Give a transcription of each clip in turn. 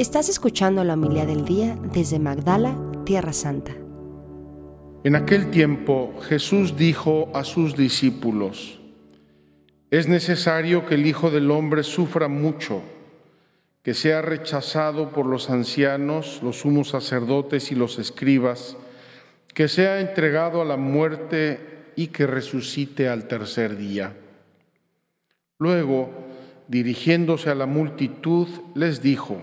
Estás escuchando la humildad del día desde Magdala, Tierra Santa. En aquel tiempo Jesús dijo a sus discípulos, es necesario que el Hijo del Hombre sufra mucho, que sea rechazado por los ancianos, los sumos sacerdotes y los escribas, que sea entregado a la muerte y que resucite al tercer día. Luego, dirigiéndose a la multitud, les dijo,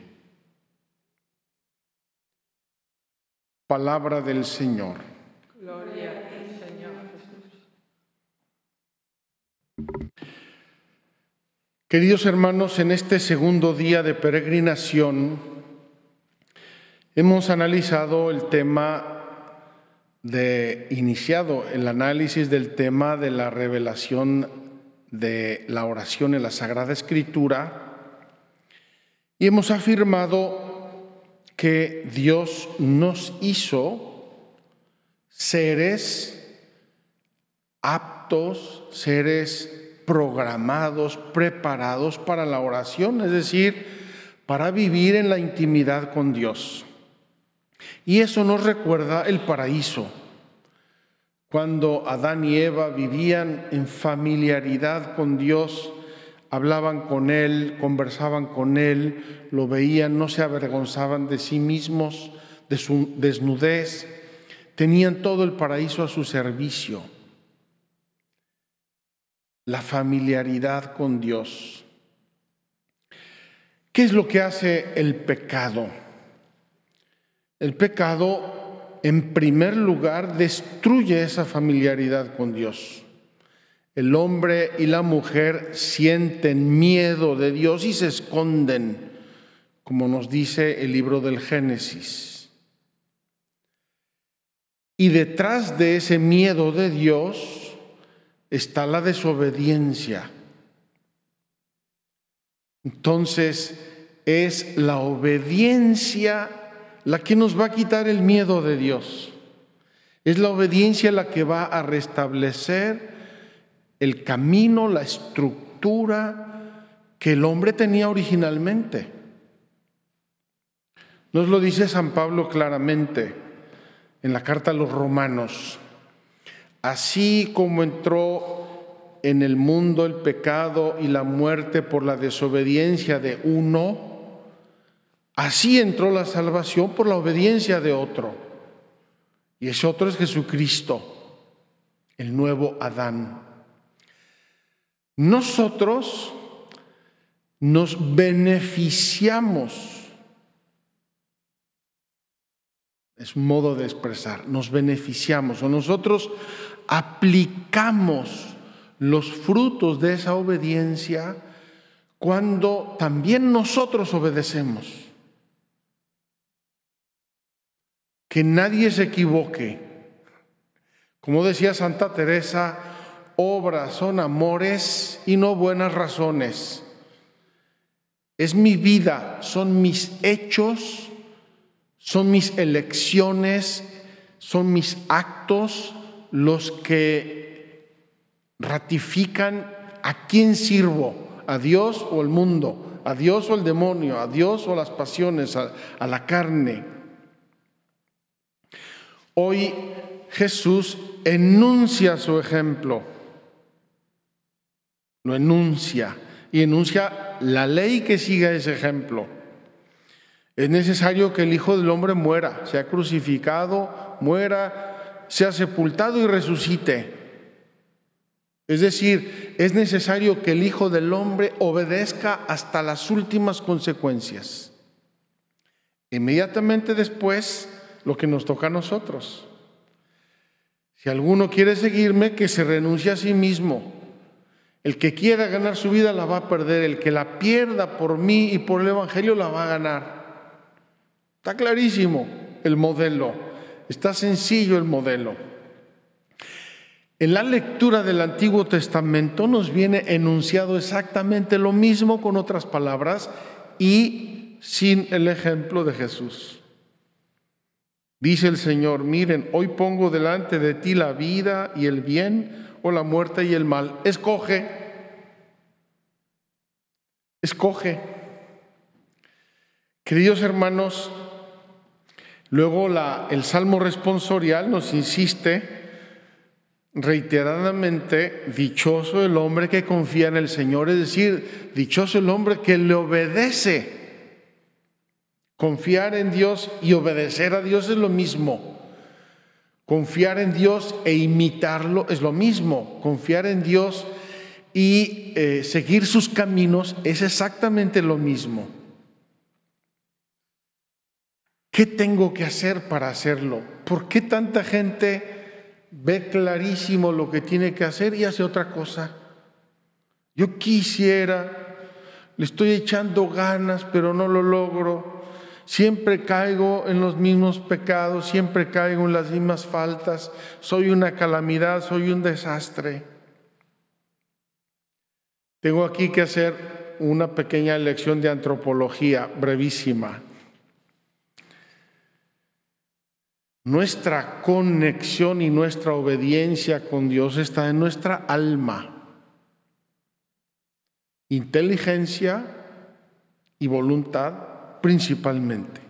Palabra del Señor. Gloria a ti, Señor Jesús. Queridos hermanos, en este segundo día de peregrinación hemos analizado el tema de iniciado el análisis del tema de la revelación de la oración en la Sagrada Escritura y hemos afirmado que Dios nos hizo seres aptos, seres programados, preparados para la oración, es decir, para vivir en la intimidad con Dios. Y eso nos recuerda el paraíso, cuando Adán y Eva vivían en familiaridad con Dios, hablaban con Él, conversaban con Él, lo veían, no se avergonzaban de sí mismos, de su desnudez, tenían todo el paraíso a su servicio. La familiaridad con Dios. ¿Qué es lo que hace el pecado? El pecado, en primer lugar, destruye esa familiaridad con Dios. El hombre y la mujer sienten miedo de Dios y se esconden, como nos dice el libro del Génesis. Y detrás de ese miedo de Dios está la desobediencia. Entonces es la obediencia la que nos va a quitar el miedo de Dios. Es la obediencia la que va a restablecer el camino, la estructura que el hombre tenía originalmente. Nos lo dice San Pablo claramente en la carta a los romanos. Así como entró en el mundo el pecado y la muerte por la desobediencia de uno, así entró la salvación por la obediencia de otro. Y ese otro es Jesucristo, el nuevo Adán. Nosotros nos beneficiamos, es un modo de expresar, nos beneficiamos o nosotros aplicamos los frutos de esa obediencia cuando también nosotros obedecemos. Que nadie se equivoque. Como decía Santa Teresa, obras son amores y no buenas razones. Es mi vida, son mis hechos, son mis elecciones, son mis actos los que ratifican a quién sirvo, a Dios o al mundo, a Dios o al demonio, a Dios o las pasiones, a, a la carne. Hoy Jesús enuncia su ejemplo lo enuncia y enuncia la ley que siga ese ejemplo. Es necesario que el Hijo del Hombre muera, sea crucificado, muera, sea sepultado y resucite. Es decir, es necesario que el Hijo del Hombre obedezca hasta las últimas consecuencias. Inmediatamente después, lo que nos toca a nosotros. Si alguno quiere seguirme, que se renuncie a sí mismo, el que quiera ganar su vida la va a perder, el que la pierda por mí y por el Evangelio la va a ganar. Está clarísimo el modelo, está sencillo el modelo. En la lectura del Antiguo Testamento nos viene enunciado exactamente lo mismo con otras palabras y sin el ejemplo de Jesús. Dice el Señor, miren, hoy pongo delante de ti la vida y el bien o la muerte y el mal. Escoge, escoge. Queridos hermanos, luego la, el Salmo responsorial nos insiste reiteradamente, dichoso el hombre que confía en el Señor, es decir, dichoso el hombre que le obedece. Confiar en Dios y obedecer a Dios es lo mismo. Confiar en Dios e imitarlo es lo mismo. Confiar en Dios y eh, seguir sus caminos es exactamente lo mismo. ¿Qué tengo que hacer para hacerlo? ¿Por qué tanta gente ve clarísimo lo que tiene que hacer y hace otra cosa? Yo quisiera, le estoy echando ganas, pero no lo logro. Siempre caigo en los mismos pecados, siempre caigo en las mismas faltas, soy una calamidad, soy un desastre. Tengo aquí que hacer una pequeña lección de antropología brevísima. Nuestra conexión y nuestra obediencia con Dios está en nuestra alma, inteligencia y voluntad principalmente.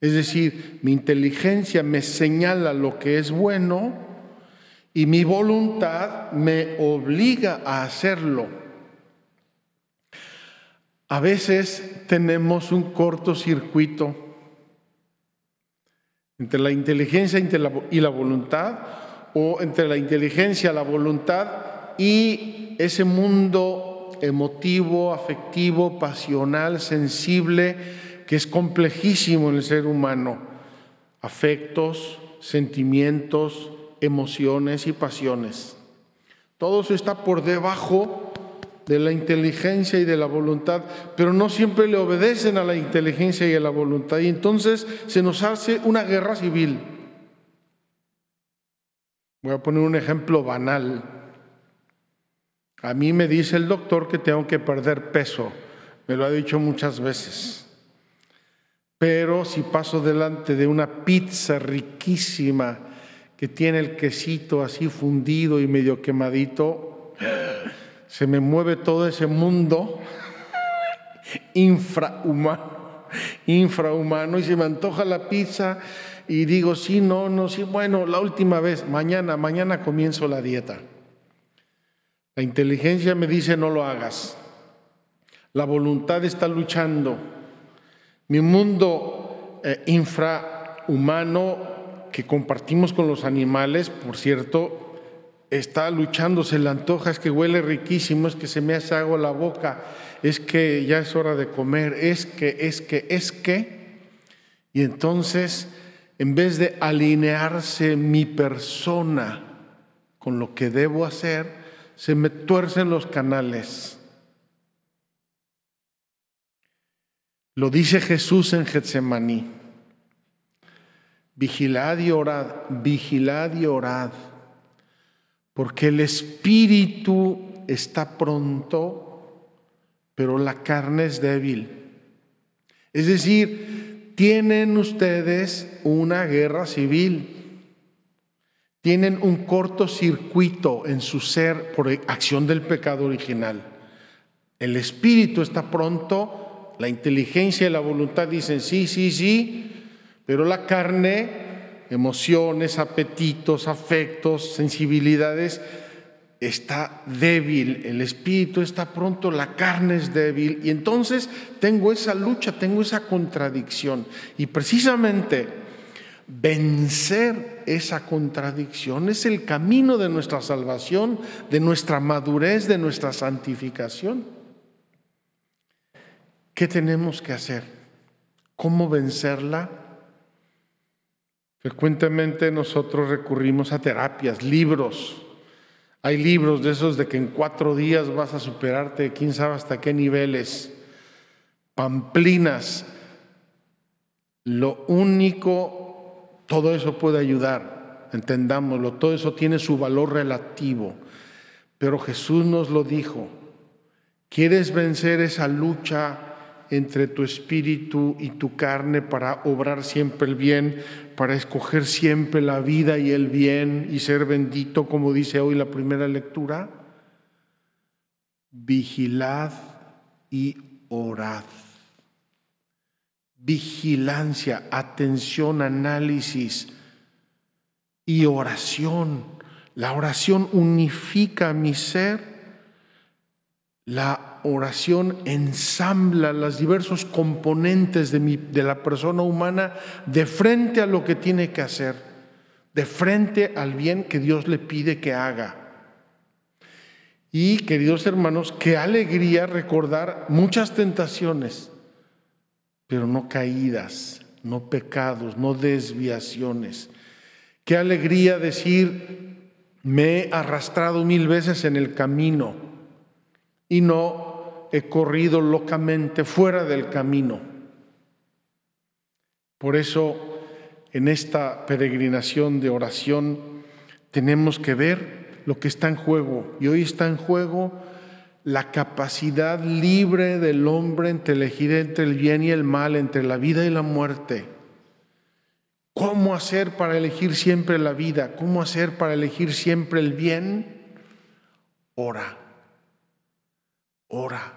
Es decir, mi inteligencia me señala lo que es bueno y mi voluntad me obliga a hacerlo. A veces tenemos un cortocircuito entre la inteligencia y la voluntad o entre la inteligencia, la voluntad y ese mundo emotivo, afectivo, pasional, sensible, que es complejísimo en el ser humano. Afectos, sentimientos, emociones y pasiones. Todo eso está por debajo de la inteligencia y de la voluntad, pero no siempre le obedecen a la inteligencia y a la voluntad. Y entonces se nos hace una guerra civil. Voy a poner un ejemplo banal. A mí me dice el doctor que tengo que perder peso. Me lo ha dicho muchas veces. Pero si paso delante de una pizza riquísima que tiene el quesito así fundido y medio quemadito, se me mueve todo ese mundo infrahumano, infrahumano y se me antoja la pizza y digo, sí, no, no, sí, bueno, la última vez, mañana, mañana comienzo la dieta. La inteligencia me dice no lo hagas. La voluntad está luchando mi mundo eh, infrahumano que compartimos con los animales, por cierto, está luchando, se le antoja, es que huele riquísimo, es que se me hace agua la boca, es que ya es hora de comer, es que, es que, es que. Y entonces, en vez de alinearse mi persona con lo que debo hacer, se me tuercen los canales. Lo dice Jesús en Getsemaní. Vigilad y orad, vigilad y orad, porque el espíritu está pronto, pero la carne es débil. Es decir, tienen ustedes una guerra civil, tienen un cortocircuito en su ser por acción del pecado original. El espíritu está pronto, la inteligencia y la voluntad dicen sí, sí, sí, pero la carne, emociones, apetitos, afectos, sensibilidades, está débil, el espíritu está pronto, la carne es débil. Y entonces tengo esa lucha, tengo esa contradicción. Y precisamente vencer esa contradicción es el camino de nuestra salvación, de nuestra madurez, de nuestra santificación. ¿Qué tenemos que hacer? ¿Cómo vencerla? Frecuentemente nosotros recurrimos a terapias, libros. Hay libros de esos de que en cuatro días vas a superarte, quién sabe hasta qué niveles. Pamplinas. Lo único, todo eso puede ayudar, entendámoslo, todo eso tiene su valor relativo, pero Jesús nos lo dijo. ¿Quieres vencer esa lucha entre tu espíritu y tu carne para obrar siempre el bien, para escoger siempre la vida y el bien y ser bendito, como dice hoy la primera lectura? Vigilad y orad. Vigilancia, atención, análisis y oración. La oración unifica mi ser. La oración ensambla los diversos componentes de, mi, de la persona humana de frente a lo que tiene que hacer, de frente al bien que Dios le pide que haga. Y queridos hermanos, qué alegría recordar muchas tentaciones, pero no caídas, no pecados, no desviaciones. Qué alegría decir, me he arrastrado mil veces en el camino y no he corrido locamente fuera del camino. Por eso, en esta peregrinación de oración, tenemos que ver lo que está en juego. Y hoy está en juego la capacidad libre del hombre entre elegir entre el bien y el mal, entre la vida y la muerte. ¿Cómo hacer para elegir siempre la vida? ¿Cómo hacer para elegir siempre el bien? Ora, ora,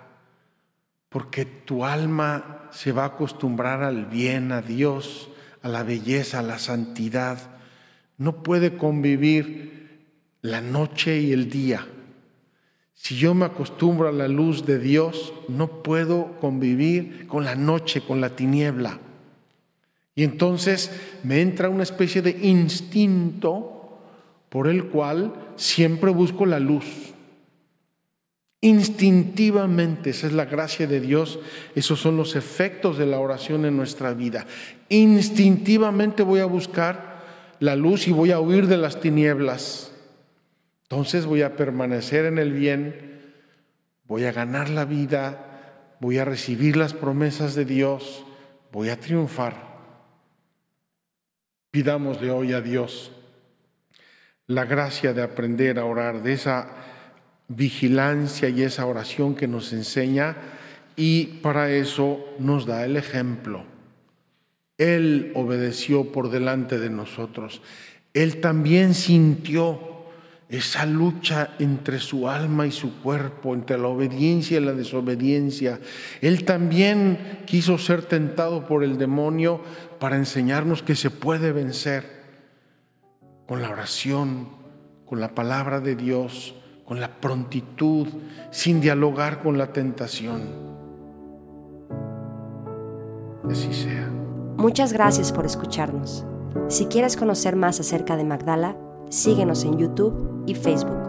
porque tu alma se va a acostumbrar al bien, a Dios, a la belleza, a la santidad. No puede convivir la noche y el día. Si yo me acostumbro a la luz de Dios, no puedo convivir con la noche, con la tiniebla. Y entonces me entra una especie de instinto por el cual siempre busco la luz. Instintivamente, esa es la gracia de Dios, esos son los efectos de la oración en nuestra vida. Instintivamente voy a buscar la luz y voy a huir de las tinieblas. Entonces voy a permanecer en el bien, voy a ganar la vida, voy a recibir las promesas de Dios, voy a triunfar. Pidámosle hoy a Dios la gracia de aprender a orar, de esa vigilancia y esa oración que nos enseña y para eso nos da el ejemplo. Él obedeció por delante de nosotros. Él también sintió esa lucha entre su alma y su cuerpo, entre la obediencia y la desobediencia. Él también quiso ser tentado por el demonio para enseñarnos que se puede vencer con la oración, con la palabra de Dios, con la prontitud, sin dialogar con la tentación. Así sea. Muchas gracias por escucharnos. Si quieres conocer más acerca de Magdala, síguenos en YouTube y Facebook.